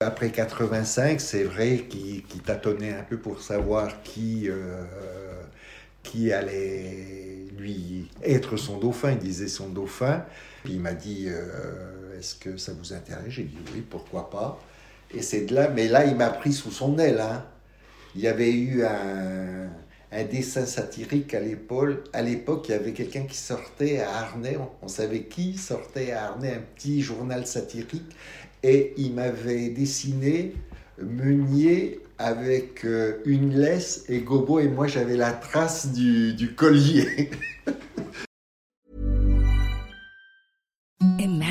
Après 85, c'est vrai qu'il qu tâtonnait un peu pour savoir qui, euh, qui allait lui être son dauphin. Il disait son dauphin. Puis il m'a dit euh, Est-ce que ça vous intéresse? J'ai dit oui, pourquoi pas. Et c'est là, mais là, il m'a pris sous son aile. Hein. Il y avait eu un, un dessin satirique à l'épaule. À l'époque, il y avait quelqu'un qui sortait à Arnay. On, savait qui sortait à Arnay, un petit journal satirique. Et il m'avait dessiné Meunier avec euh, une laisse et Gobo et moi j'avais la trace du, du collier.